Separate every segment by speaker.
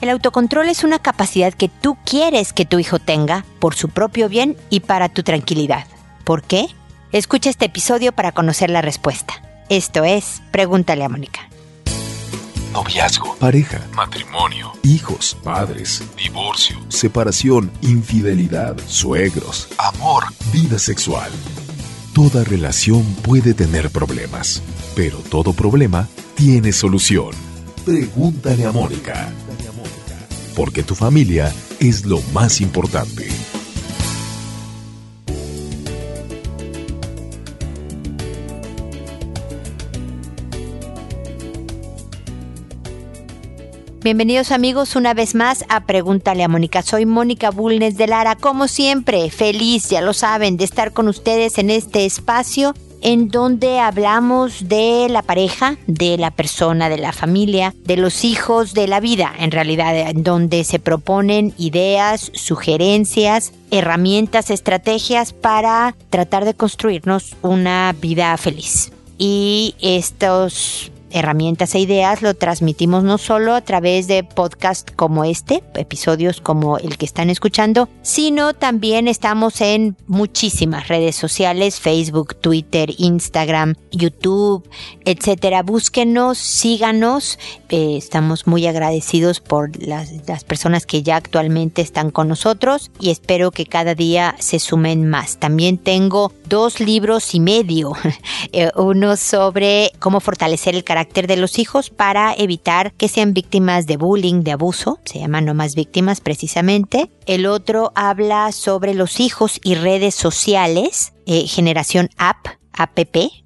Speaker 1: El autocontrol es una capacidad que tú quieres que tu hijo tenga por su propio bien y para tu tranquilidad. ¿Por qué? Escucha este episodio para conocer la respuesta. Esto es Pregúntale a Mónica.
Speaker 2: Noviazgo, pareja, matrimonio, hijos, padres, divorcio, separación, infidelidad, suegros, amor, vida sexual. Toda relación puede tener problemas, pero todo problema tiene solución. Pregúntale a Mónica. Porque tu familia es lo más importante.
Speaker 1: Bienvenidos amigos una vez más a Pregúntale a Mónica. Soy Mónica Bulnes de Lara, como siempre, feliz, ya lo saben, de estar con ustedes en este espacio en donde hablamos de la pareja, de la persona, de la familia, de los hijos, de la vida, en realidad, en donde se proponen ideas, sugerencias, herramientas, estrategias para tratar de construirnos una vida feliz. Y estos herramientas e ideas lo transmitimos no solo a través de podcasts como este, episodios como el que están escuchando, sino también estamos en muchísimas redes sociales, Facebook, Twitter, Instagram, YouTube, etcétera. Búsquenos, síganos. Eh, estamos muy agradecidos por las, personas que ya actualmente están con nosotros y espero que cada día se sumen más. También tengo dos libros y medio, eh, uno sobre cómo fortalecer el carácter de los hijos para evitar que sean víctimas de bullying, de abuso, se llama no más víctimas precisamente. El otro habla sobre los hijos y redes sociales, eh, generación app, app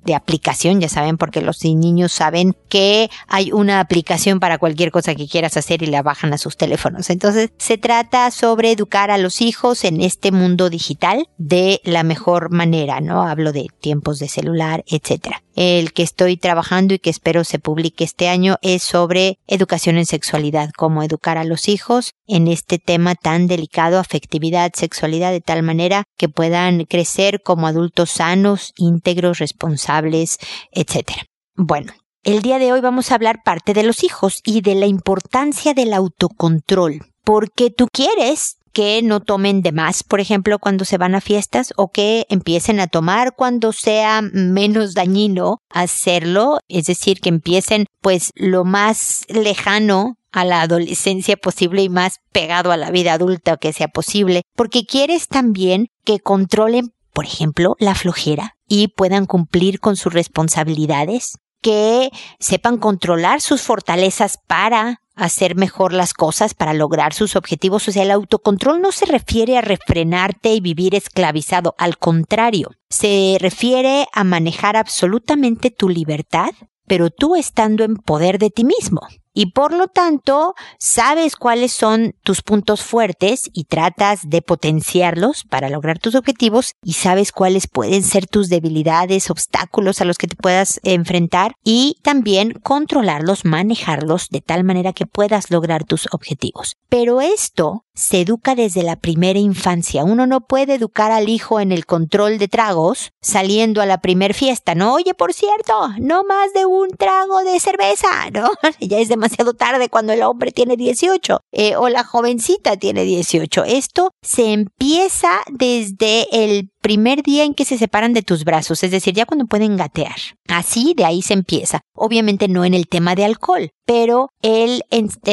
Speaker 1: de aplicación, ya saben, porque los niños saben que hay una aplicación para cualquier cosa que quieras hacer y la bajan a sus teléfonos. Entonces, se trata sobre educar a los hijos en este mundo digital de la mejor manera, ¿no? Hablo de tiempos de celular, etcétera. El que estoy trabajando y que espero se publique este año es sobre educación en sexualidad, cómo educar a los hijos en este tema tan delicado, afectividad, sexualidad, de tal manera que puedan crecer como adultos sanos, íntegros, responsables, etcétera. Bueno, el día de hoy vamos a hablar parte de los hijos y de la importancia del autocontrol, porque tú quieres que no tomen de más, por ejemplo, cuando se van a fiestas o que empiecen a tomar cuando sea menos dañino hacerlo, es decir, que empiecen pues lo más lejano a la adolescencia posible y más pegado a la vida adulta que sea posible, porque quieres también que controlen, por ejemplo, la flojera, y puedan cumplir con sus responsabilidades, que sepan controlar sus fortalezas para hacer mejor las cosas, para lograr sus objetivos. O sea, el autocontrol no se refiere a refrenarte y vivir esclavizado, al contrario, se refiere a manejar absolutamente tu libertad, pero tú estando en poder de ti mismo y por lo tanto sabes cuáles son tus puntos fuertes y tratas de potenciarlos para lograr tus objetivos y sabes cuáles pueden ser tus debilidades, obstáculos a los que te puedas enfrentar y también controlarlos, manejarlos de tal manera que puedas lograr tus objetivos. Pero esto se educa desde la primera infancia. Uno no puede educar al hijo en el control de tragos saliendo a la primer fiesta, ¿no? Oye, por cierto, no más de un trago de cerveza, ¿no? ya es tarde cuando el hombre tiene 18 eh, o la jovencita tiene 18. Esto se empieza desde el primer día en que se separan de tus brazos, es decir, ya cuando pueden gatear. Así de ahí se empieza. Obviamente no en el tema de alcohol, pero el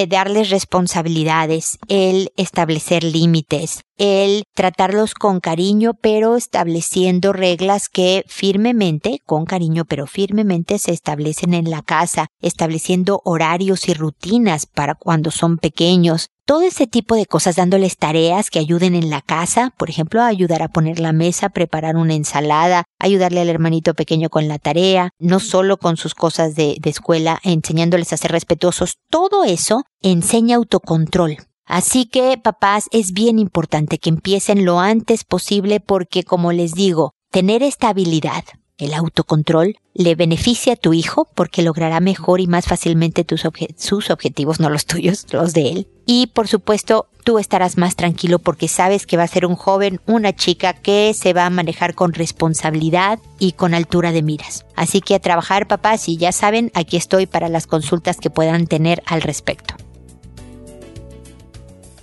Speaker 1: darles responsabilidades, el establecer límites, el tratarlos con cariño, pero estableciendo reglas que firmemente, con cariño, pero firmemente se establecen en la casa, estableciendo horarios y rutinas para cuando son pequeños, todo ese tipo de cosas, dándoles tareas que ayuden en la casa, por ejemplo, ayudar a poner la mesa, preparar una ensalada, ayudarle al hermanito pequeño con la tarea, no solo con sus cosas de, de escuela, enseñándoles a ser respetuosos, todo eso enseña autocontrol. Así que, papás, es bien importante que empiecen lo antes posible porque, como les digo, tener estabilidad, el autocontrol, le beneficia a tu hijo porque logrará mejor y más fácilmente tus sus objetivos, no los tuyos, los de él. Y por supuesto, tú estarás más tranquilo porque sabes que va a ser un joven, una chica que se va a manejar con responsabilidad y con altura de miras. Así que a trabajar, papás, y ya saben, aquí estoy para las consultas que puedan tener al respecto.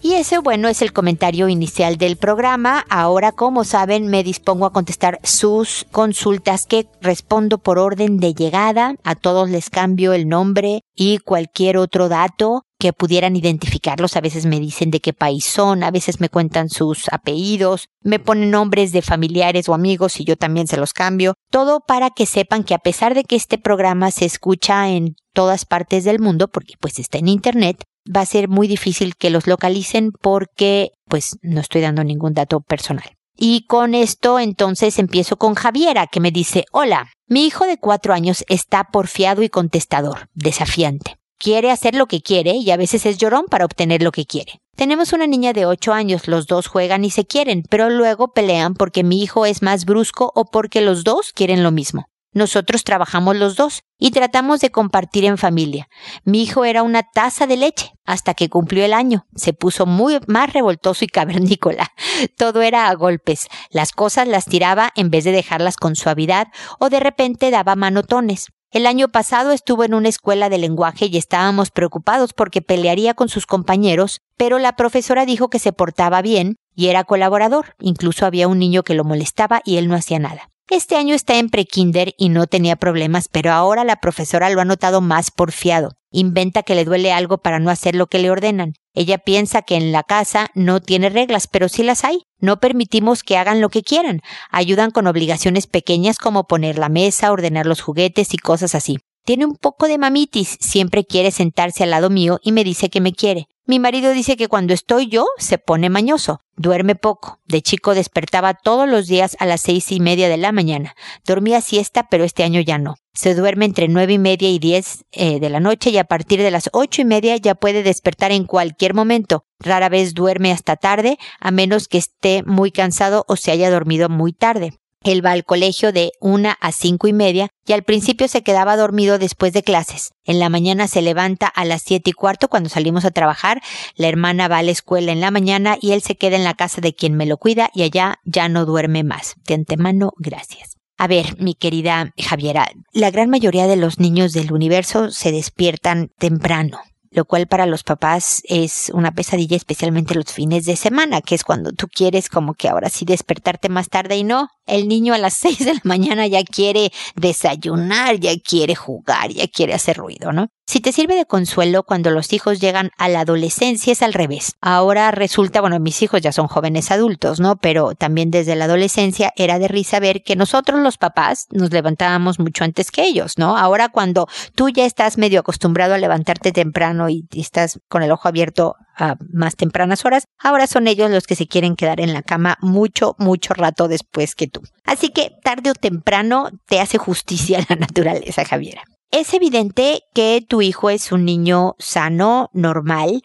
Speaker 1: Y ese, bueno, es el comentario inicial del programa. Ahora, como saben, me dispongo a contestar sus consultas que respondo por orden de llegada. A todos les cambio el nombre y cualquier otro dato que pudieran identificarlos. A veces me dicen de qué país son, a veces me cuentan sus apellidos, me ponen nombres de familiares o amigos y yo también se los cambio. Todo para que sepan que a pesar de que este programa se escucha en todas partes del mundo, porque pues está en internet, va a ser muy difícil que los localicen porque pues no estoy dando ningún dato personal. Y con esto entonces empiezo con Javiera que me dice, hola, mi hijo de cuatro años está porfiado y contestador, desafiante. Quiere hacer lo que quiere y a veces es llorón para obtener lo que quiere. Tenemos una niña de ocho años, los dos juegan y se quieren, pero luego pelean porque mi hijo es más brusco o porque los dos quieren lo mismo. Nosotros trabajamos los dos y tratamos de compartir en familia. Mi hijo era una taza de leche hasta que cumplió el año. Se puso muy más revoltoso y cavernícola. Todo era a golpes. Las cosas las tiraba en vez de dejarlas con suavidad o de repente daba manotones. El año pasado estuvo en una escuela de lenguaje y estábamos preocupados porque pelearía con sus compañeros, pero la profesora dijo que se portaba bien y era colaborador. Incluso había un niño que lo molestaba y él no hacía nada. Este año está en prekinder y no tenía problemas, pero ahora la profesora lo ha notado más porfiado. Inventa que le duele algo para no hacer lo que le ordenan. Ella piensa que en la casa no tiene reglas, pero sí las hay. No permitimos que hagan lo que quieran. Ayudan con obligaciones pequeñas como poner la mesa, ordenar los juguetes y cosas así. Tiene un poco de mamitis, siempre quiere sentarse al lado mío y me dice que me quiere. Mi marido dice que cuando estoy yo se pone mañoso. Duerme poco. De chico despertaba todos los días a las seis y media de la mañana. Dormía siesta, pero este año ya no. Se duerme entre nueve y media y diez eh, de la noche y a partir de las ocho y media ya puede despertar en cualquier momento. Rara vez duerme hasta tarde, a menos que esté muy cansado o se haya dormido muy tarde. Él va al colegio de una a cinco y media y al principio se quedaba dormido después de clases. En la mañana se levanta a las siete y cuarto cuando salimos a trabajar. La hermana va a la escuela en la mañana y él se queda en la casa de quien me lo cuida y allá ya no duerme más. De antemano, gracias. A ver, mi querida Javiera, la gran mayoría de los niños del universo se despiertan temprano lo cual para los papás es una pesadilla, especialmente los fines de semana, que es cuando tú quieres como que ahora sí despertarte más tarde y no, el niño a las seis de la mañana ya quiere desayunar, ya quiere jugar, ya quiere hacer ruido, ¿no? Si te sirve de consuelo, cuando los hijos llegan a la adolescencia es al revés. Ahora resulta, bueno, mis hijos ya son jóvenes adultos, ¿no? Pero también desde la adolescencia era de risa ver que nosotros los papás nos levantábamos mucho antes que ellos, ¿no? Ahora cuando tú ya estás medio acostumbrado a levantarte temprano y estás con el ojo abierto a más tempranas horas, ahora son ellos los que se quieren quedar en la cama mucho, mucho rato después que tú. Así que tarde o temprano te hace justicia la naturaleza, Javiera. Es evidente que tu hijo es un niño sano, normal,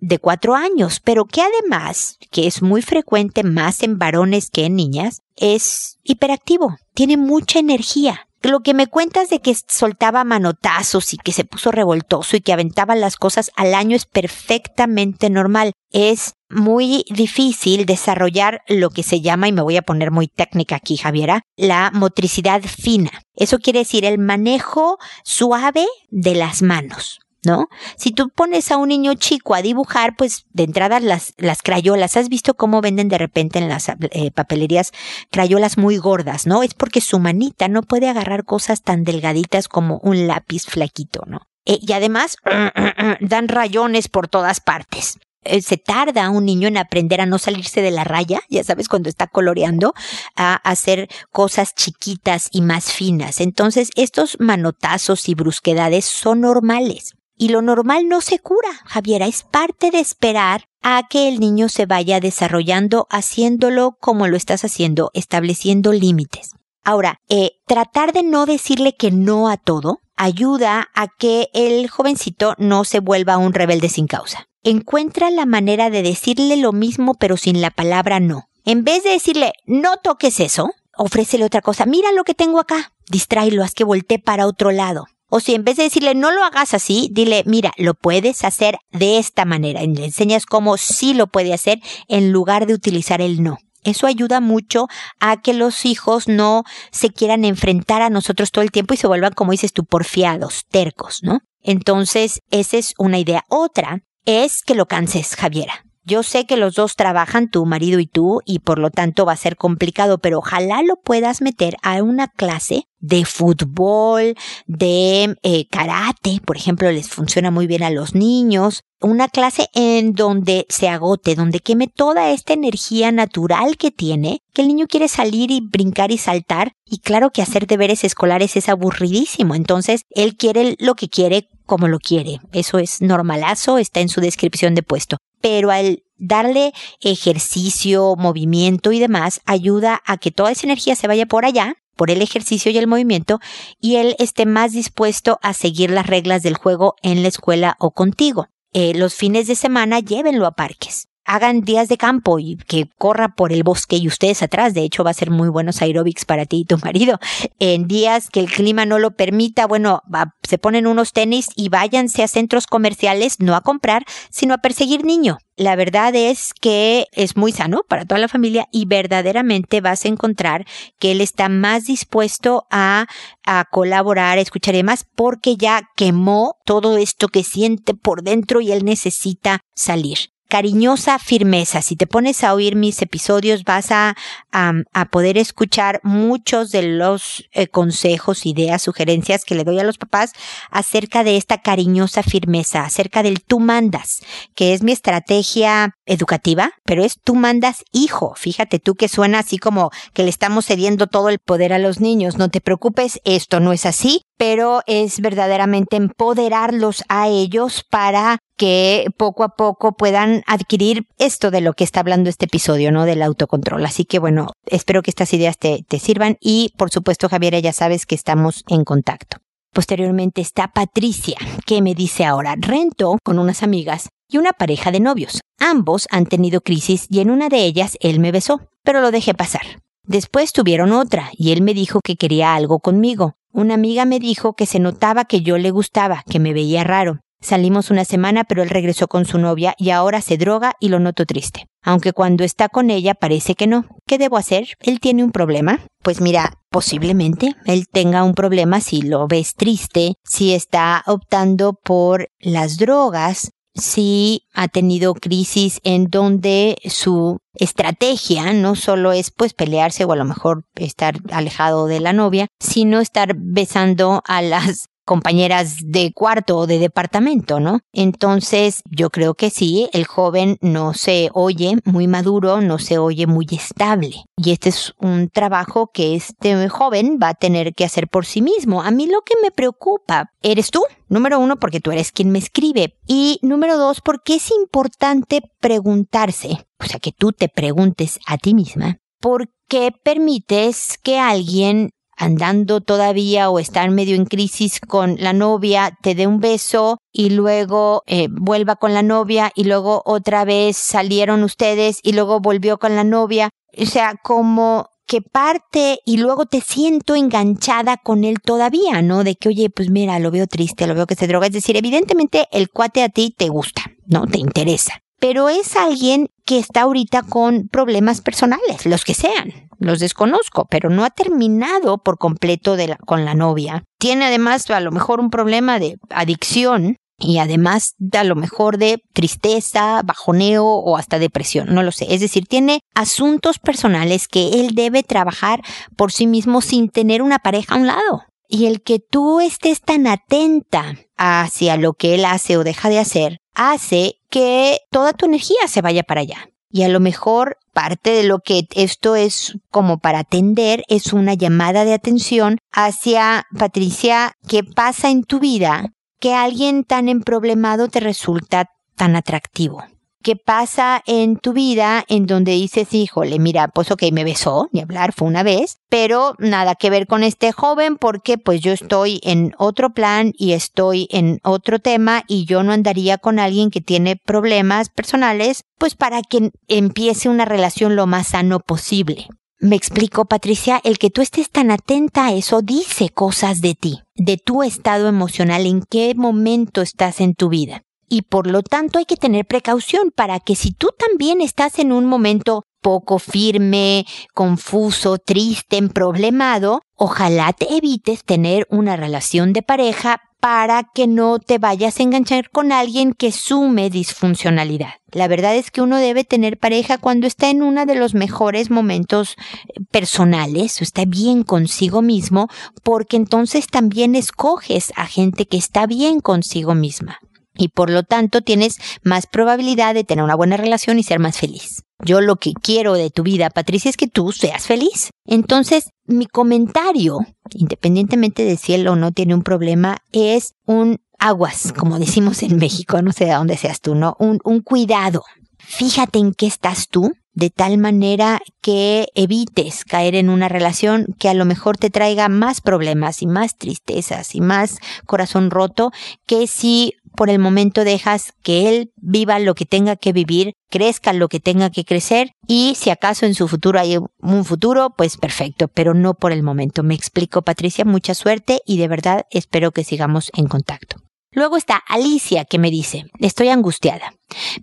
Speaker 1: de cuatro años, pero que además, que es muy frecuente más en varones que en niñas, es hiperactivo, tiene mucha energía. Lo que me cuentas de que soltaba manotazos y que se puso revoltoso y que aventaba las cosas al año es perfectamente normal. Es muy difícil desarrollar lo que se llama, y me voy a poner muy técnica aquí, Javiera, la motricidad fina. Eso quiere decir el manejo suave de las manos. ¿No? Si tú pones a un niño chico a dibujar, pues de entrada las, las crayolas, ¿has visto cómo venden de repente en las eh, papelerías crayolas muy gordas, ¿no? Es porque su manita no puede agarrar cosas tan delgaditas como un lápiz flaquito, ¿no? Eh, y además dan rayones por todas partes. Eh, se tarda un niño en aprender a no salirse de la raya, ya sabes, cuando está coloreando, a hacer cosas chiquitas y más finas. Entonces, estos manotazos y brusquedades son normales. Y lo normal no se cura, Javiera, es parte de esperar a que el niño se vaya desarrollando haciéndolo como lo estás haciendo, estableciendo límites. Ahora, eh, tratar de no decirle que no a todo ayuda a que el jovencito no se vuelva un rebelde sin causa. Encuentra la manera de decirle lo mismo pero sin la palabra no. En vez de decirle no toques eso, ofrécele otra cosa. Mira lo que tengo acá. Distráelo, haz que voltee para otro lado. O si en vez de decirle no lo hagas así, dile, mira, lo puedes hacer de esta manera. Y le enseñas cómo sí lo puede hacer en lugar de utilizar el no. Eso ayuda mucho a que los hijos no se quieran enfrentar a nosotros todo el tiempo y se vuelvan, como dices tú, porfiados, tercos, ¿no? Entonces, esa es una idea. Otra es que lo canses, Javiera. Yo sé que los dos trabajan, tu marido y tú, y por lo tanto va a ser complicado, pero ojalá lo puedas meter a una clase de fútbol, de eh, karate, por ejemplo, les funciona muy bien a los niños. Una clase en donde se agote, donde queme toda esta energía natural que tiene, que el niño quiere salir y brincar y saltar, y claro que hacer deberes escolares es aburridísimo, entonces él quiere lo que quiere como lo quiere. Eso es normalazo, está en su descripción de puesto. Pero al darle ejercicio, movimiento y demás, ayuda a que toda esa energía se vaya por allá por el ejercicio y el movimiento y él esté más dispuesto a seguir las reglas del juego en la escuela o contigo. Eh, los fines de semana llévenlo a parques hagan días de campo y que corra por el bosque y ustedes atrás. De hecho, va a ser muy buenos aeróbics para ti y tu marido. En días que el clima no lo permita, bueno, se ponen unos tenis y váyanse a centros comerciales, no a comprar, sino a perseguir niño. La verdad es que es muy sano para toda la familia y verdaderamente vas a encontrar que él está más dispuesto a, a colaborar, a escuchar y demás, porque ya quemó todo esto que siente por dentro y él necesita salir cariñosa firmeza. Si te pones a oír mis episodios vas a, a, poder escuchar muchos de los eh, consejos, ideas, sugerencias que le doy a los papás acerca de esta cariñosa firmeza, acerca del tú mandas, que es mi estrategia educativa, pero es tú mandas hijo. Fíjate tú que suena así como que le estamos cediendo todo el poder a los niños. No te preocupes, esto no es así, pero es verdaderamente empoderarlos a ellos para que poco a poco puedan adquirir esto de lo que está hablando este episodio, ¿no? Del autocontrol. Así que bueno, espero que estas ideas te, te sirvan y por supuesto, Javiera, ya sabes que estamos en contacto. Posteriormente está Patricia, que me dice ahora, rento con unas amigas y una pareja de novios. Ambos han tenido crisis y en una de ellas él me besó, pero lo dejé pasar. Después tuvieron otra y él me dijo que quería algo conmigo. Una amiga me dijo que se notaba que yo le gustaba, que me veía raro. Salimos una semana, pero él regresó con su novia y ahora se droga y lo noto triste. Aunque cuando está con ella parece que no. ¿Qué debo hacer? ¿Él tiene un problema? Pues mira, posiblemente él tenga un problema si lo ves triste, si está optando por las drogas, si ha tenido crisis en donde su estrategia no solo es pues pelearse o a lo mejor estar alejado de la novia, sino estar besando a las compañeras de cuarto o de departamento, ¿no? Entonces, yo creo que sí, el joven no se oye muy maduro, no se oye muy estable. Y este es un trabajo que este joven va a tener que hacer por sí mismo. A mí lo que me preocupa eres tú. Número uno, porque tú eres quien me escribe. Y número dos, porque es importante preguntarse, o sea, que tú te preguntes a ti misma, ¿por qué permites que alguien andando todavía o estar medio en crisis con la novia, te dé un beso y luego eh, vuelva con la novia y luego otra vez salieron ustedes y luego volvió con la novia. O sea, como que parte y luego te siento enganchada con él todavía, ¿no? De que, oye, pues mira, lo veo triste, lo veo que se droga. Es decir, evidentemente el cuate a ti te gusta, ¿no? Te interesa. Pero es alguien que está ahorita con problemas personales, los que sean, los desconozco, pero no ha terminado por completo con la novia. Tiene además a lo mejor un problema de adicción y además a lo mejor de tristeza, bajoneo o hasta depresión, no lo sé. Es decir, tiene asuntos personales que él debe trabajar por sí mismo sin tener una pareja a un lado. Y el que tú estés tan atenta hacia lo que él hace o deja de hacer, hace que toda tu energía se vaya para allá. Y a lo mejor parte de lo que esto es como para atender es una llamada de atención hacia Patricia, ¿qué pasa en tu vida que alguien tan emproblemado te resulta tan atractivo? ¿Qué pasa en tu vida en donde dices, híjole, mira, pues ok, me besó, ni hablar, fue una vez, pero nada que ver con este joven porque pues yo estoy en otro plan y estoy en otro tema y yo no andaría con alguien que tiene problemas personales, pues para que empiece una relación lo más sano posible. Me explico, Patricia, el que tú estés tan atenta a eso dice cosas de ti, de tu estado emocional, en qué momento estás en tu vida y por lo tanto hay que tener precaución para que si tú también estás en un momento poco firme, confuso, triste, problemado, ojalá te evites tener una relación de pareja para que no te vayas a enganchar con alguien que sume disfuncionalidad. La verdad es que uno debe tener pareja cuando está en uno de los mejores momentos eh, personales, o está bien consigo mismo, porque entonces también escoges a gente que está bien consigo misma y por lo tanto tienes más probabilidad de tener una buena relación y ser más feliz. Yo lo que quiero de tu vida, Patricia, es que tú seas feliz. Entonces, mi comentario, independientemente de si él o no tiene un problema, es un aguas, como decimos en México, no sé de dónde seas tú, ¿no? Un, un cuidado. Fíjate en qué estás tú, de tal manera que evites caer en una relación que a lo mejor te traiga más problemas y más tristezas y más corazón roto que si por el momento dejas que él viva lo que tenga que vivir, crezca lo que tenga que crecer y si acaso en su futuro hay un futuro, pues perfecto, pero no por el momento. Me explico, Patricia, mucha suerte y de verdad espero que sigamos en contacto. Luego está Alicia que me dice, estoy angustiada.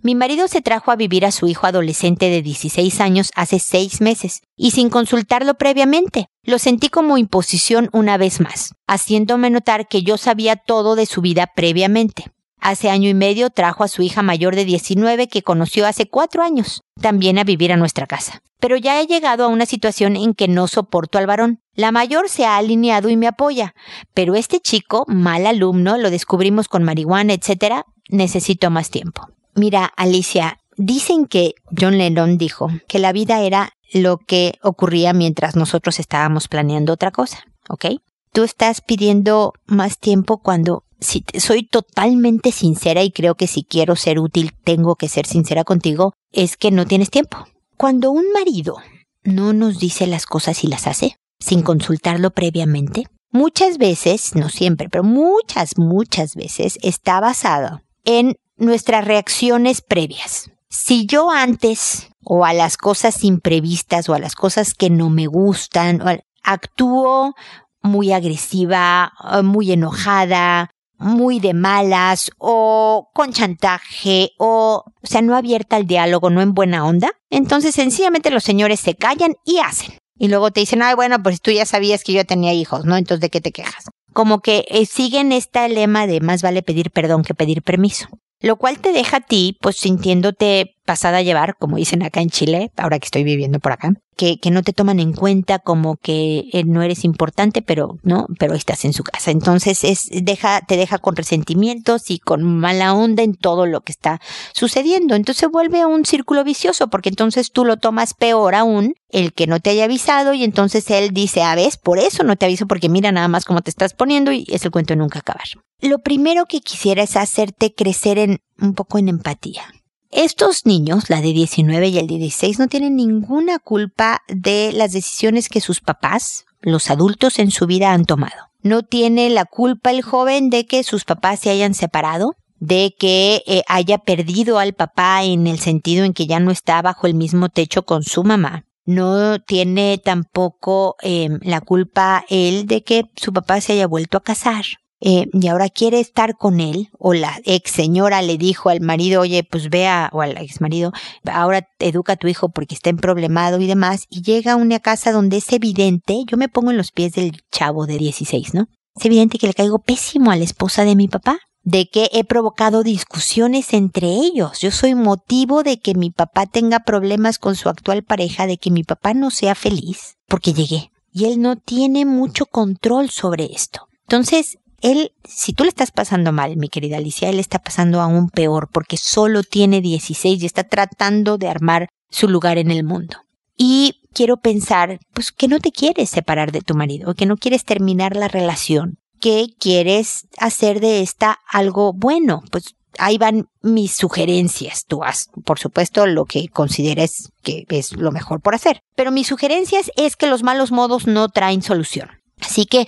Speaker 1: Mi marido se trajo a vivir a su hijo adolescente de 16 años hace seis meses y sin consultarlo previamente. Lo sentí como imposición una vez más, haciéndome notar que yo sabía todo de su vida previamente. Hace año y medio trajo a su hija mayor de 19 que conoció hace cuatro años, también a vivir a nuestra casa. Pero ya he llegado a una situación en que no soporto al varón. La mayor se ha alineado y me apoya, pero este chico, mal alumno, lo descubrimos con marihuana, etc., necesito más tiempo. Mira, Alicia, dicen que John Lennon dijo que la vida era lo que ocurría mientras nosotros estábamos planeando otra cosa, ¿ok? Tú estás pidiendo más tiempo cuando si soy totalmente sincera y creo que si quiero ser útil tengo que ser sincera contigo, es que no tienes tiempo. Cuando un marido no nos dice las cosas y las hace, sin consultarlo previamente, muchas veces, no siempre, pero muchas, muchas veces está basado en nuestras reacciones previas. Si yo antes, o a las cosas imprevistas, o a las cosas que no me gustan, actúo muy agresiva, muy enojada, muy de malas o con chantaje o, o sea, no abierta al diálogo, no en buena onda, entonces sencillamente los señores se callan y hacen. Y luego te dicen, ay, bueno, pues tú ya sabías que yo tenía hijos, ¿no? Entonces, ¿de qué te quejas? Como que eh, siguen este lema de más vale pedir perdón que pedir permiso. Lo cual te deja a ti, pues sintiéndote pasada a llevar, como dicen acá en Chile, ahora que estoy viviendo por acá, que, que no te toman en cuenta como que eh, no eres importante, pero no, pero estás en su casa. Entonces es, deja, te deja con resentimientos y con mala onda en todo lo que está sucediendo. Entonces vuelve un círculo vicioso, porque entonces tú lo tomas peor aún, el que no te haya avisado, y entonces él dice, a ah, ves, por eso no te aviso, porque mira nada más cómo te estás poniendo, y es el cuento nunca acabar. Lo primero que quisiera es hacerte crecer en un poco en empatía. Estos niños, la de 19 y el de 16, no tienen ninguna culpa de las decisiones que sus papás, los adultos en su vida han tomado. No tiene la culpa el joven de que sus papás se hayan separado, de que eh, haya perdido al papá en el sentido en que ya no está bajo el mismo techo con su mamá. No tiene tampoco em, la culpa él de que su papá se haya vuelto a casar eh, y ahora quiere estar con él, o la ex señora le dijo al marido, oye, pues vea, o al ex marido, ahora educa a tu hijo porque está en problemado y demás, y llega a una casa donde es evidente, yo me pongo en los pies del chavo de 16, ¿no? Es evidente que le caigo pésimo a la esposa de mi papá, de que he provocado discusiones entre ellos. Yo soy motivo de que mi papá tenga problemas con su actual pareja, de que mi papá no sea feliz, porque llegué. Y él no tiene mucho control sobre esto. Entonces, él, si tú le estás pasando mal, mi querida Alicia, él está pasando aún peor porque solo tiene 16 y está tratando de armar su lugar en el mundo. Y quiero pensar, pues que no te quieres separar de tu marido, que no quieres terminar la relación, que quieres hacer de esta algo bueno. Pues ahí van mis sugerencias. Tú haz, por supuesto, lo que consideres que es lo mejor por hacer. Pero mis sugerencias es que los malos modos no traen solución. Así que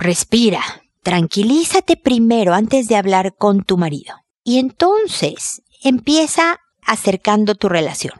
Speaker 1: respira, tranquilízate primero antes de hablar con tu marido. Y entonces empieza acercando tu relación.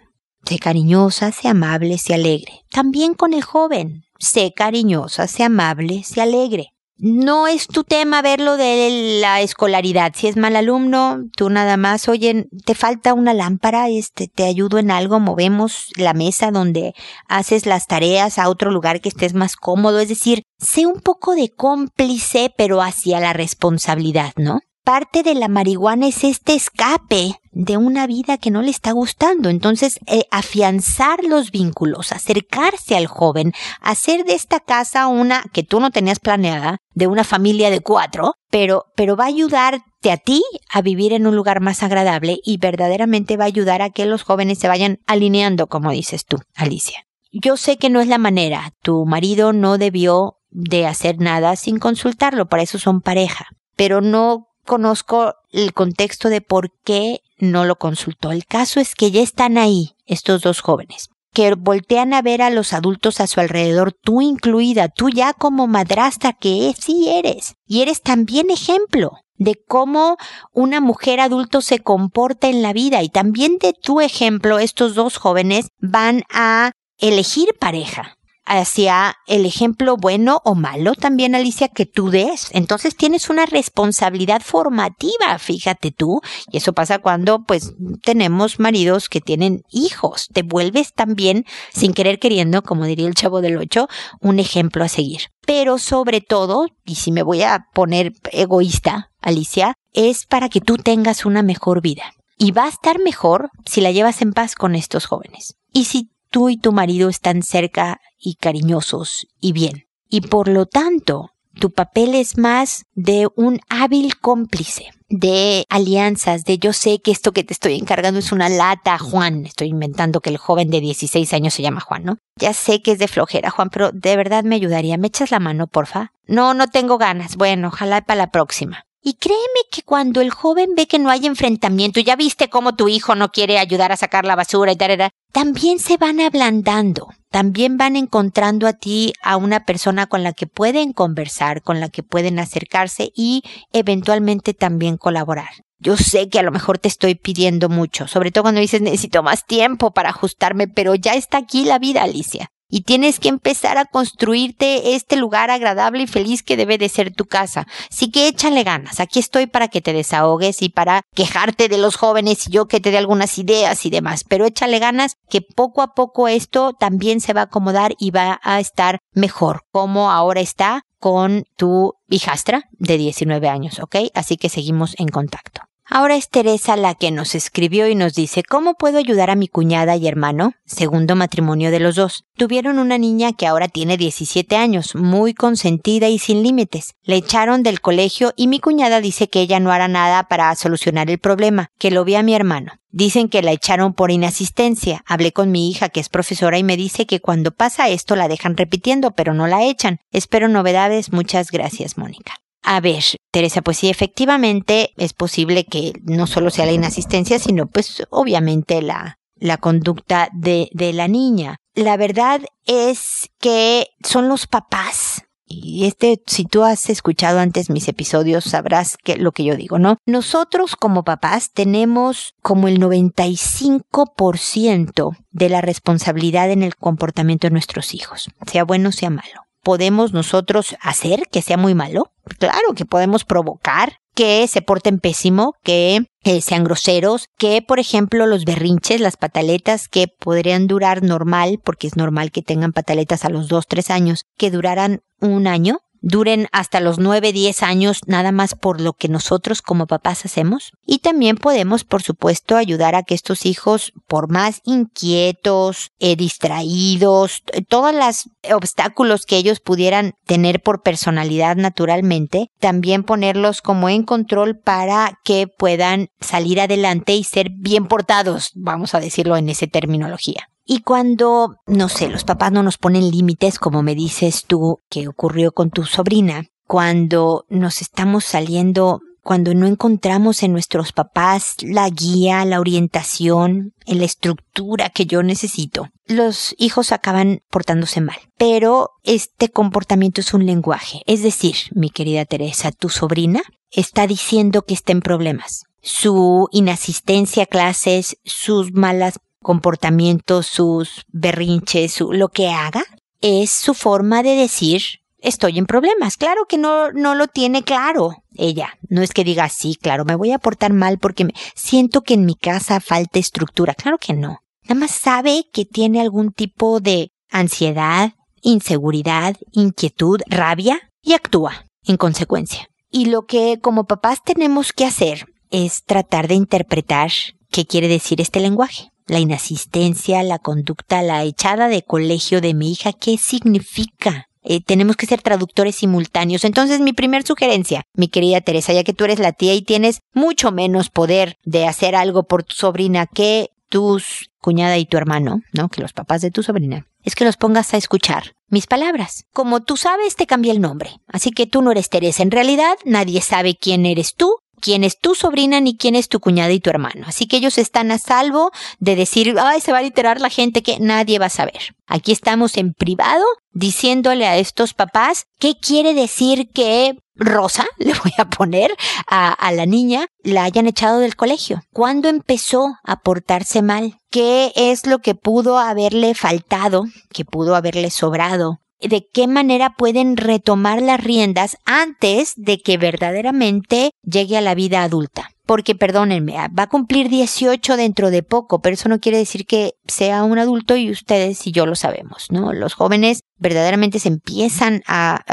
Speaker 1: Sé cariñosa, sé amable, sé alegre. También con el joven. Sé cariñosa, sé amable, sé alegre. No es tu tema verlo de la escolaridad. Si es mal alumno, tú nada más, oye, te falta una lámpara, este, te ayudo en algo, movemos la mesa donde haces las tareas a otro lugar que estés más cómodo. Es decir, sé un poco de cómplice, pero hacia la responsabilidad, ¿no? Parte de la marihuana es este escape de una vida que no le está gustando. Entonces, eh, afianzar los vínculos, acercarse al joven, hacer de esta casa una que tú no tenías planeada, de una familia de cuatro, pero, pero va a ayudarte a ti a vivir en un lugar más agradable y verdaderamente va a ayudar a que los jóvenes se vayan alineando, como dices tú, Alicia. Yo sé que no es la manera. Tu marido no debió de hacer nada sin consultarlo, para eso son pareja. Pero no conozco el contexto de por qué no lo consultó. El caso es que ya están ahí estos dos jóvenes, que voltean a ver a los adultos a su alrededor, tú incluida, tú ya como madrastra que sí eres, y eres también ejemplo de cómo una mujer adulto se comporta en la vida y también de tu ejemplo estos dos jóvenes van a elegir pareja hacia el ejemplo bueno o malo también, Alicia, que tú des. Entonces tienes una responsabilidad formativa, fíjate tú. Y eso pasa cuando pues tenemos maridos que tienen hijos. Te vuelves también, sin querer queriendo, como diría el chavo del ocho, un ejemplo a seguir. Pero sobre todo, y si me voy a poner egoísta, Alicia, es para que tú tengas una mejor vida. Y va a estar mejor si la llevas en paz con estos jóvenes. Y si tú y tu marido están cerca y cariñosos y bien. Y por lo tanto, tu papel es más de un hábil cómplice, de alianzas, de yo sé que esto que te estoy encargando es una lata, Juan. Estoy inventando que el joven de 16 años se llama Juan, ¿no? Ya sé que es de flojera, Juan, pero de verdad me ayudaría. ¿Me echas la mano, porfa? No, no tengo ganas. Bueno, ojalá para la próxima. Y créeme que cuando el joven ve que no hay enfrentamiento, ya viste cómo tu hijo no quiere ayudar a sacar la basura y tal, también se van ablandando, también van encontrando a ti a una persona con la que pueden conversar, con la que pueden acercarse y eventualmente también colaborar. Yo sé que a lo mejor te estoy pidiendo mucho, sobre todo cuando dices necesito más tiempo para ajustarme, pero ya está aquí la vida, Alicia y tienes que empezar a construirte este lugar agradable y feliz que debe de ser tu casa. Así que échale ganas. Aquí estoy para que te desahogues y para quejarte de los jóvenes y yo que te dé algunas ideas y demás. Pero échale ganas que poco a poco esto también se va a acomodar y va a estar mejor, como ahora está con tu hijastra de 19 años, ¿ok? Así que seguimos en contacto. Ahora es Teresa la que nos escribió y nos dice, ¿cómo puedo ayudar a mi cuñada y hermano? Segundo matrimonio de los dos. Tuvieron una niña que ahora tiene 17 años, muy consentida y sin límites. Le echaron del colegio y mi cuñada dice que ella no hará nada para solucionar el problema, que lo vi a mi hermano. Dicen que la echaron por inasistencia. Hablé con mi hija que es profesora y me dice que cuando pasa esto la dejan repitiendo, pero no la echan. Espero novedades. Muchas gracias, Mónica. A ver, Teresa, pues sí, efectivamente es posible que no solo sea la inasistencia, sino pues obviamente la, la conducta de, de la niña. La verdad es que son los papás y este, si tú has escuchado antes mis episodios, sabrás que lo que yo digo, ¿no? Nosotros como papás tenemos como el 95% de la responsabilidad en el comportamiento de nuestros hijos, sea bueno, sea malo podemos nosotros hacer que sea muy malo? Claro que podemos provocar que se porten pésimo, que eh, sean groseros, que por ejemplo los berrinches, las pataletas que podrían durar normal, porque es normal que tengan pataletas a los 2, 3 años, que duraran un año, duren hasta los 9, 10 años nada más por lo que nosotros como papás hacemos. Y también podemos, por supuesto, ayudar a que estos hijos, por más inquietos, eh, distraídos, todos los obstáculos que ellos pudieran tener por personalidad naturalmente, también ponerlos como en control para que puedan salir adelante y ser bien portados, vamos a decirlo en esa terminología. Y cuando, no sé, los papás no nos ponen límites, como me dices tú que ocurrió con tu sobrina, cuando nos estamos saliendo, cuando no encontramos en nuestros papás la guía, la orientación, la estructura que yo necesito, los hijos acaban portándose mal. Pero este comportamiento es un lenguaje. Es decir, mi querida Teresa, tu sobrina está diciendo que está en problemas. Su inasistencia a clases, sus malas comportamientos, sus berrinches, su, lo que haga, es su forma de decir estoy en problemas. Claro que no, no lo tiene claro ella. No es que diga, sí, claro, me voy a portar mal porque siento que en mi casa falta estructura. Claro que no. Nada más sabe que tiene algún tipo de ansiedad, inseguridad, inquietud, rabia y actúa en consecuencia. Y lo que como papás tenemos que hacer es tratar de interpretar qué quiere decir este lenguaje. La inasistencia, la conducta, la echada de colegio de mi hija, ¿qué significa? Eh, tenemos que ser traductores simultáneos. Entonces, mi primer sugerencia, mi querida Teresa, ya que tú eres la tía y tienes mucho menos poder de hacer algo por tu sobrina que tus cuñada y tu hermano, ¿no? Que los papás de tu sobrina, es que los pongas a escuchar mis palabras. Como tú sabes, te cambié el nombre. Así que tú no eres Teresa. En realidad, nadie sabe quién eres tú quién es tu sobrina ni quién es tu cuñada y tu hermano. Así que ellos están a salvo de decir, ay, se va a literar la gente que nadie va a saber. Aquí estamos en privado diciéndole a estos papás qué quiere decir que Rosa, le voy a poner a, la niña, la hayan echado del colegio. ¿Cuándo empezó a portarse mal? ¿Qué es lo que pudo haberle faltado, que pudo haberle sobrado? De qué manera pueden retomar las riendas antes de que verdaderamente llegue a la vida adulta. Porque, perdónenme, va a cumplir 18 dentro de poco, pero eso no quiere decir que sea un adulto y ustedes y yo lo sabemos, ¿no? Los jóvenes verdaderamente se empiezan a,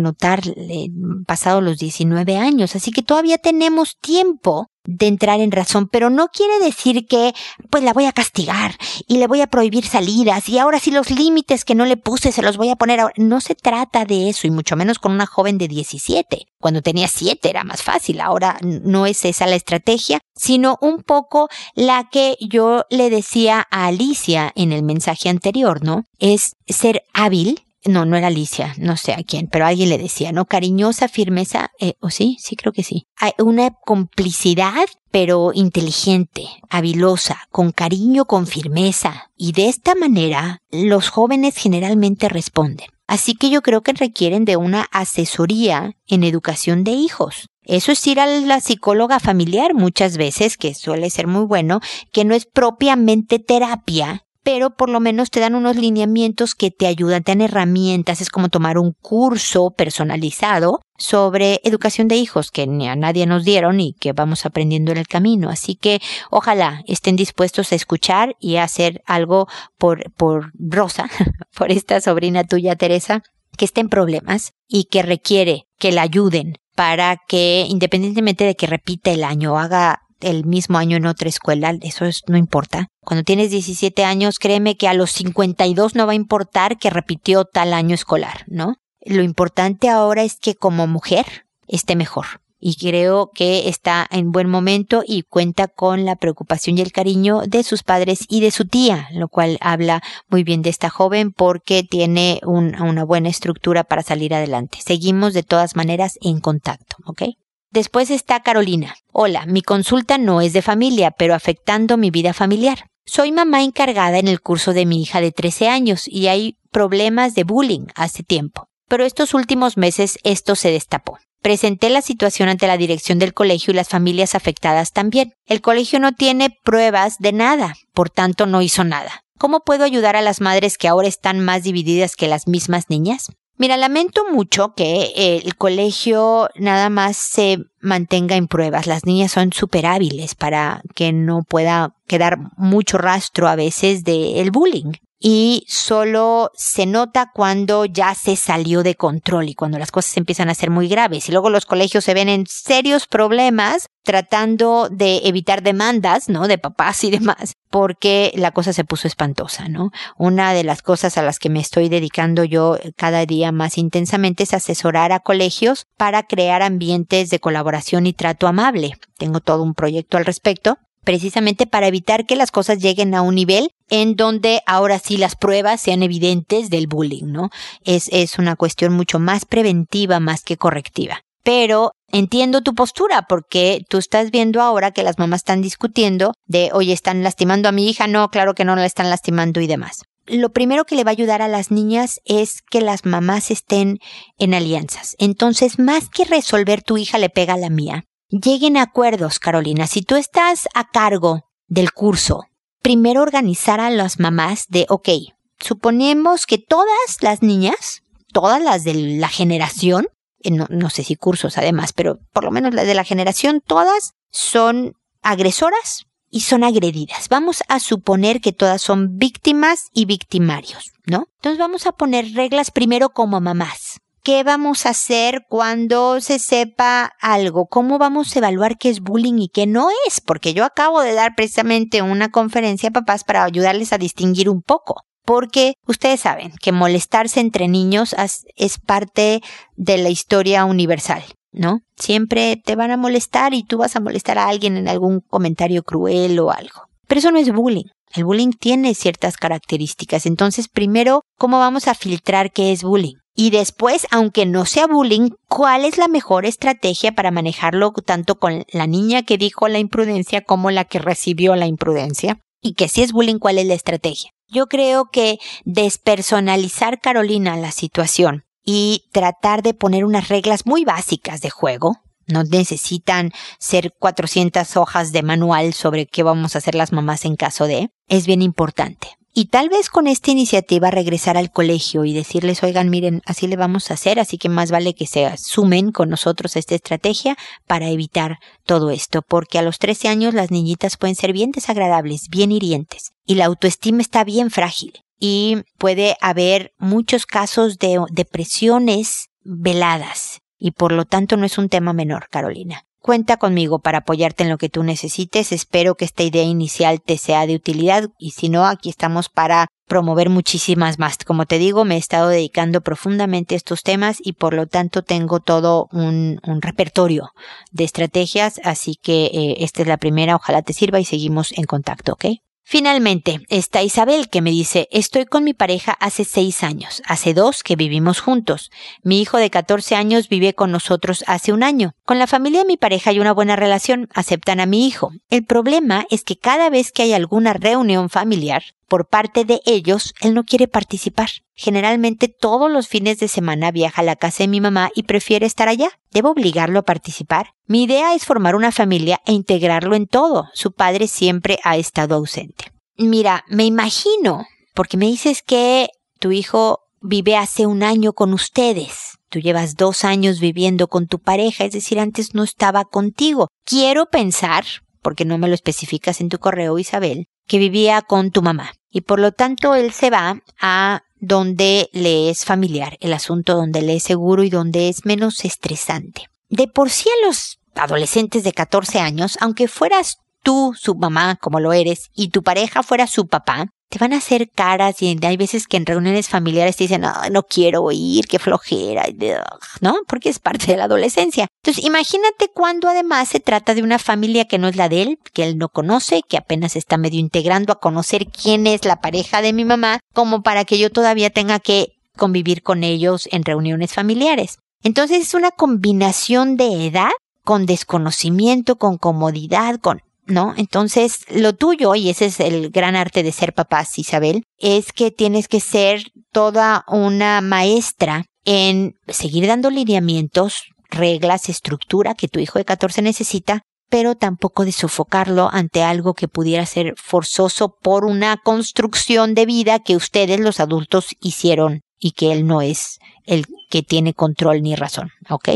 Speaker 1: notar eh, pasados los 19 años, así que todavía tenemos tiempo de entrar en razón, pero no quiere decir que pues la voy a castigar y le voy a prohibir salidas y ahora sí los límites que no le puse se los voy a poner ahora. No se trata de eso y mucho menos con una joven de 17. Cuando tenía 7 era más fácil, ahora no es esa la estrategia, sino un poco la que yo le decía a Alicia en el mensaje anterior, ¿no? Es ser hábil no, no era Alicia, no sé a quién, pero alguien le decía, ¿no? Cariñosa, firmeza, eh, ¿o sí? Sí, creo que sí. Hay una complicidad, pero inteligente, habilosa, con cariño, con firmeza. Y de esta manera, los jóvenes generalmente responden. Así que yo creo que requieren de una asesoría en educación de hijos. Eso es ir a la psicóloga familiar muchas veces, que suele ser muy bueno, que no es propiamente terapia, pero por lo menos te dan unos lineamientos que te ayudan, te dan herramientas, es como tomar un curso personalizado sobre educación de hijos que ni a nadie nos dieron y que vamos aprendiendo en el camino. Así que ojalá estén dispuestos a escuchar y a hacer algo por, por Rosa, por esta sobrina tuya, Teresa, que está en problemas y que requiere que la ayuden para que, independientemente de que repita el año, haga el mismo año en otra escuela, eso es, no importa. Cuando tienes 17 años, créeme que a los 52 no va a importar que repitió tal año escolar, ¿no? Lo importante ahora es que como mujer esté mejor. Y creo que está en buen momento y cuenta con la preocupación y el cariño de sus padres y de su tía, lo cual habla muy bien de esta joven porque tiene una buena estructura para salir adelante. Seguimos de todas maneras en contacto, ¿ok? Después está Carolina. Hola, mi consulta no es de familia, pero afectando mi vida familiar. Soy mamá encargada en el curso de mi hija de 13 años y hay problemas de bullying hace tiempo. Pero estos últimos meses esto se destapó. Presenté la situación ante la dirección del colegio y las familias afectadas también. El colegio no tiene pruebas de nada, por tanto no hizo nada. ¿Cómo puedo ayudar a las madres que ahora están más divididas que las mismas niñas? Mira, lamento mucho que el colegio nada más se mantenga en pruebas. Las niñas son súper hábiles para que no pueda quedar mucho rastro a veces del bullying y solo se nota cuando ya se salió de control y cuando las cosas empiezan a ser muy graves. Y luego los colegios se ven en serios problemas tratando de evitar demandas, ¿no? De papás y demás, porque la cosa se puso espantosa, ¿no? Una de las cosas a las que me estoy dedicando yo cada día más intensamente es asesorar a colegios para crear ambientes de colaboración y trato amable. Tengo todo un proyecto al respecto precisamente para evitar que las cosas lleguen a un nivel en donde ahora sí las pruebas sean evidentes del bullying, ¿no? Es, es una cuestión mucho más preventiva más que correctiva. Pero entiendo tu postura porque tú estás viendo ahora que las mamás están discutiendo de, oye, están lastimando a mi hija, no, claro que no la están lastimando y demás. Lo primero que le va a ayudar a las niñas es que las mamás estén en alianzas. Entonces, más que resolver tu hija le pega a la mía, lleguen a acuerdos, Carolina. Si tú estás a cargo del curso, primero organizar a las mamás de, ok, suponemos que todas las niñas todas las de la generación, eh, no, no sé si cursos además, pero por lo menos las de la generación, todas son agresoras y son agredidas. Vamos a suponer que todas son víctimas y victimarios, ¿no? Entonces vamos a poner reglas primero como mamás. ¿Qué vamos a hacer cuando se sepa algo? ¿Cómo vamos a evaluar qué es bullying y qué no es? Porque yo acabo de dar precisamente una conferencia a papás para ayudarles a distinguir un poco. Porque ustedes saben que molestarse entre niños es parte de la historia universal, ¿no? Siempre te van a molestar y tú vas a molestar a alguien en algún comentario cruel o algo. Pero eso no es bullying. El bullying tiene ciertas características. Entonces, primero, ¿cómo vamos a filtrar qué es bullying? Y después, aunque no sea bullying, ¿cuál es la mejor estrategia para manejarlo tanto con la niña que dijo la imprudencia como la que recibió la imprudencia? Y que si es bullying, ¿cuál es la estrategia? Yo creo que despersonalizar, Carolina, la situación y tratar de poner unas reglas muy básicas de juego, no necesitan ser 400 hojas de manual sobre qué vamos a hacer las mamás en caso de, es bien importante. Y tal vez con esta iniciativa regresar al colegio y decirles, oigan, miren, así le vamos a hacer, así que más vale que se sumen con nosotros a esta estrategia para evitar todo esto, porque a los 13 años las niñitas pueden ser bien desagradables, bien hirientes, y la autoestima está bien frágil, y puede haber muchos casos de depresiones veladas, y por lo tanto no es un tema menor, Carolina. Cuenta conmigo para apoyarte en lo que tú necesites. Espero que esta idea inicial te sea de utilidad y si no, aquí estamos para promover muchísimas más. Como te digo, me he estado dedicando profundamente a estos temas y por lo tanto tengo todo un, repertorio de estrategias, así que eh, esta es la primera, ojalá te sirva y seguimos en contacto, ¿ok? Finalmente, está Isabel que me dice, estoy con mi pareja hace seis años, hace dos que vivimos juntos. Mi hijo de 14 años vive con nosotros hace un año. Con la familia de mi pareja hay una buena relación, aceptan a mi hijo. El problema es que cada vez que hay alguna reunión familiar, por parte de ellos, él no quiere participar. Generalmente todos los fines de semana viaja a la casa de mi mamá y prefiere estar allá. ¿Debo obligarlo a participar? Mi idea es formar una familia e integrarlo en todo. Su padre siempre ha estado ausente. Mira, me imagino, porque me dices que tu hijo vive hace un año con ustedes. Tú llevas dos años viviendo con tu pareja, es decir, antes no estaba contigo. Quiero pensar, porque no me lo especificas en tu correo, Isabel, que vivía con tu mamá. Y por lo tanto él se va a donde le es familiar, el asunto donde le es seguro y donde es menos estresante. De por sí a los adolescentes de 14 años, aunque fueras tú su mamá como lo eres y tu pareja fuera su papá, te van a hacer caras y hay veces que en reuniones familiares te dicen, no, no quiero ir, qué flojera, ¿no? Porque es parte de la adolescencia. Entonces, imagínate cuando además se trata de una familia que no es la de él, que él no conoce, que apenas está medio integrando a conocer quién es la pareja de mi mamá, como para que yo todavía tenga que convivir con ellos en reuniones familiares. Entonces es una combinación de edad con desconocimiento, con comodidad, con ¿no? Entonces, lo tuyo, y ese es el gran arte de ser papás, Isabel, es que tienes que ser toda una maestra en seguir dando lineamientos, reglas, estructura que tu hijo de 14 necesita, pero tampoco de sofocarlo ante algo que pudiera ser forzoso por una construcción de vida que ustedes los adultos hicieron y que él no es el que tiene control ni razón, ¿ok?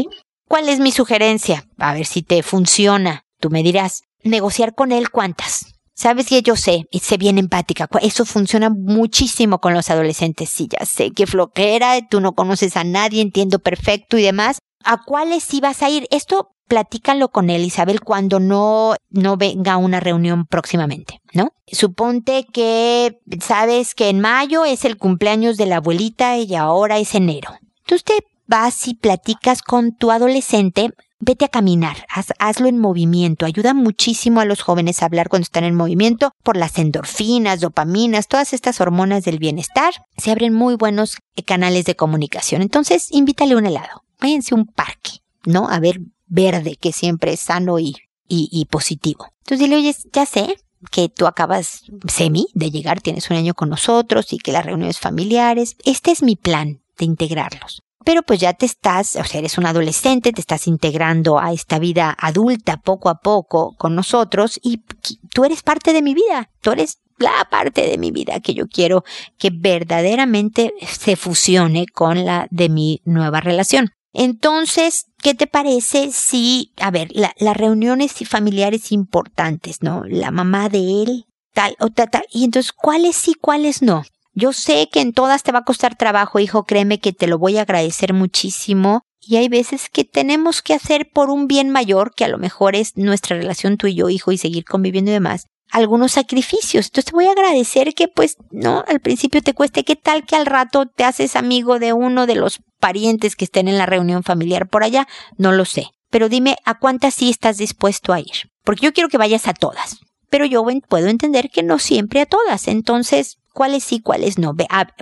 Speaker 1: ¿Cuál es mi sugerencia? A ver si te funciona. Tú me dirás, negociar con él cuántas. Sabes que yo sé, y sé bien empática, eso funciona muchísimo con los adolescentes. Sí, ya sé que flojera, tú no conoces a nadie, entiendo perfecto y demás. ¿A cuáles sí vas a ir? Esto platícalo con él, Isabel, cuando no, no venga a una reunión próximamente, ¿no? Suponte que sabes que en mayo es el cumpleaños de la abuelita y ahora es enero. Entonces te vas y platicas con tu adolescente vete a caminar, hazlo en movimiento. Ayuda muchísimo a los jóvenes a hablar cuando están en movimiento por las endorfinas, dopaminas, todas estas hormonas del bienestar. Se abren muy buenos eh, canales de comunicación. Entonces, invítale un helado. Váyanse a un parque, ¿no? A ver verde, que siempre es sano y, y, y positivo. Entonces dile, oye, ya sé que tú acabas semi de llegar, tienes un año con nosotros y que las reuniones familiares. Este es mi plan de integrarlos pero pues ya te estás, o sea, eres un adolescente, te estás integrando a esta vida adulta poco a poco con nosotros y tú eres parte de mi vida, tú eres la parte de mi vida que yo quiero que verdaderamente se fusione con la de mi nueva relación. Entonces, ¿qué te parece si, a ver, las reuniones familiares importantes, ¿no? La mamá de él, tal o tal, tal. Y entonces, ¿cuáles sí, cuáles no? Yo sé que en todas te va a costar trabajo, hijo, créeme que te lo voy a agradecer muchísimo. Y hay veces que tenemos que hacer por un bien mayor, que a lo mejor es nuestra relación tú y yo, hijo, y seguir conviviendo y demás, algunos sacrificios. Entonces te voy a agradecer que pues no, al principio te cueste, qué tal que al rato te haces amigo de uno de los parientes que estén en la reunión familiar por allá, no lo sé. Pero dime a cuántas sí estás dispuesto a ir. Porque yo quiero que vayas a todas. Pero yo puedo entender que no siempre a todas. Entonces, ¿cuáles sí, cuáles no?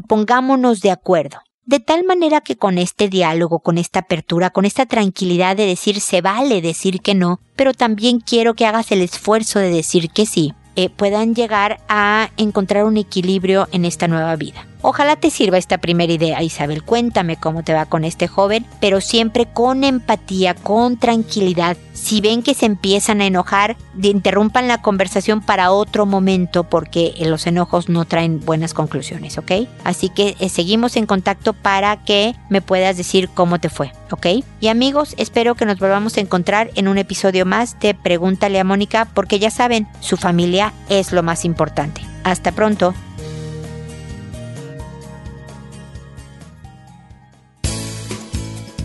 Speaker 1: pongámonos de acuerdo. De tal manera que con este diálogo, con esta apertura, con esta tranquilidad de decir se vale decir que no, pero también quiero que hagas el esfuerzo de decir que sí, eh, puedan llegar a encontrar un equilibrio en esta nueva vida. Ojalá te sirva esta primera idea, Isabel. Cuéntame cómo te va con este joven, pero siempre con empatía, con tranquilidad. Si ven que se empiezan a enojar, interrumpan la conversación para otro momento porque los enojos no traen buenas conclusiones, ¿ok? Así que eh, seguimos en contacto para que me puedas decir cómo te fue, ¿ok? Y amigos, espero que nos volvamos a encontrar en un episodio más de Pregúntale a Mónica porque ya saben, su familia es lo más importante. Hasta pronto.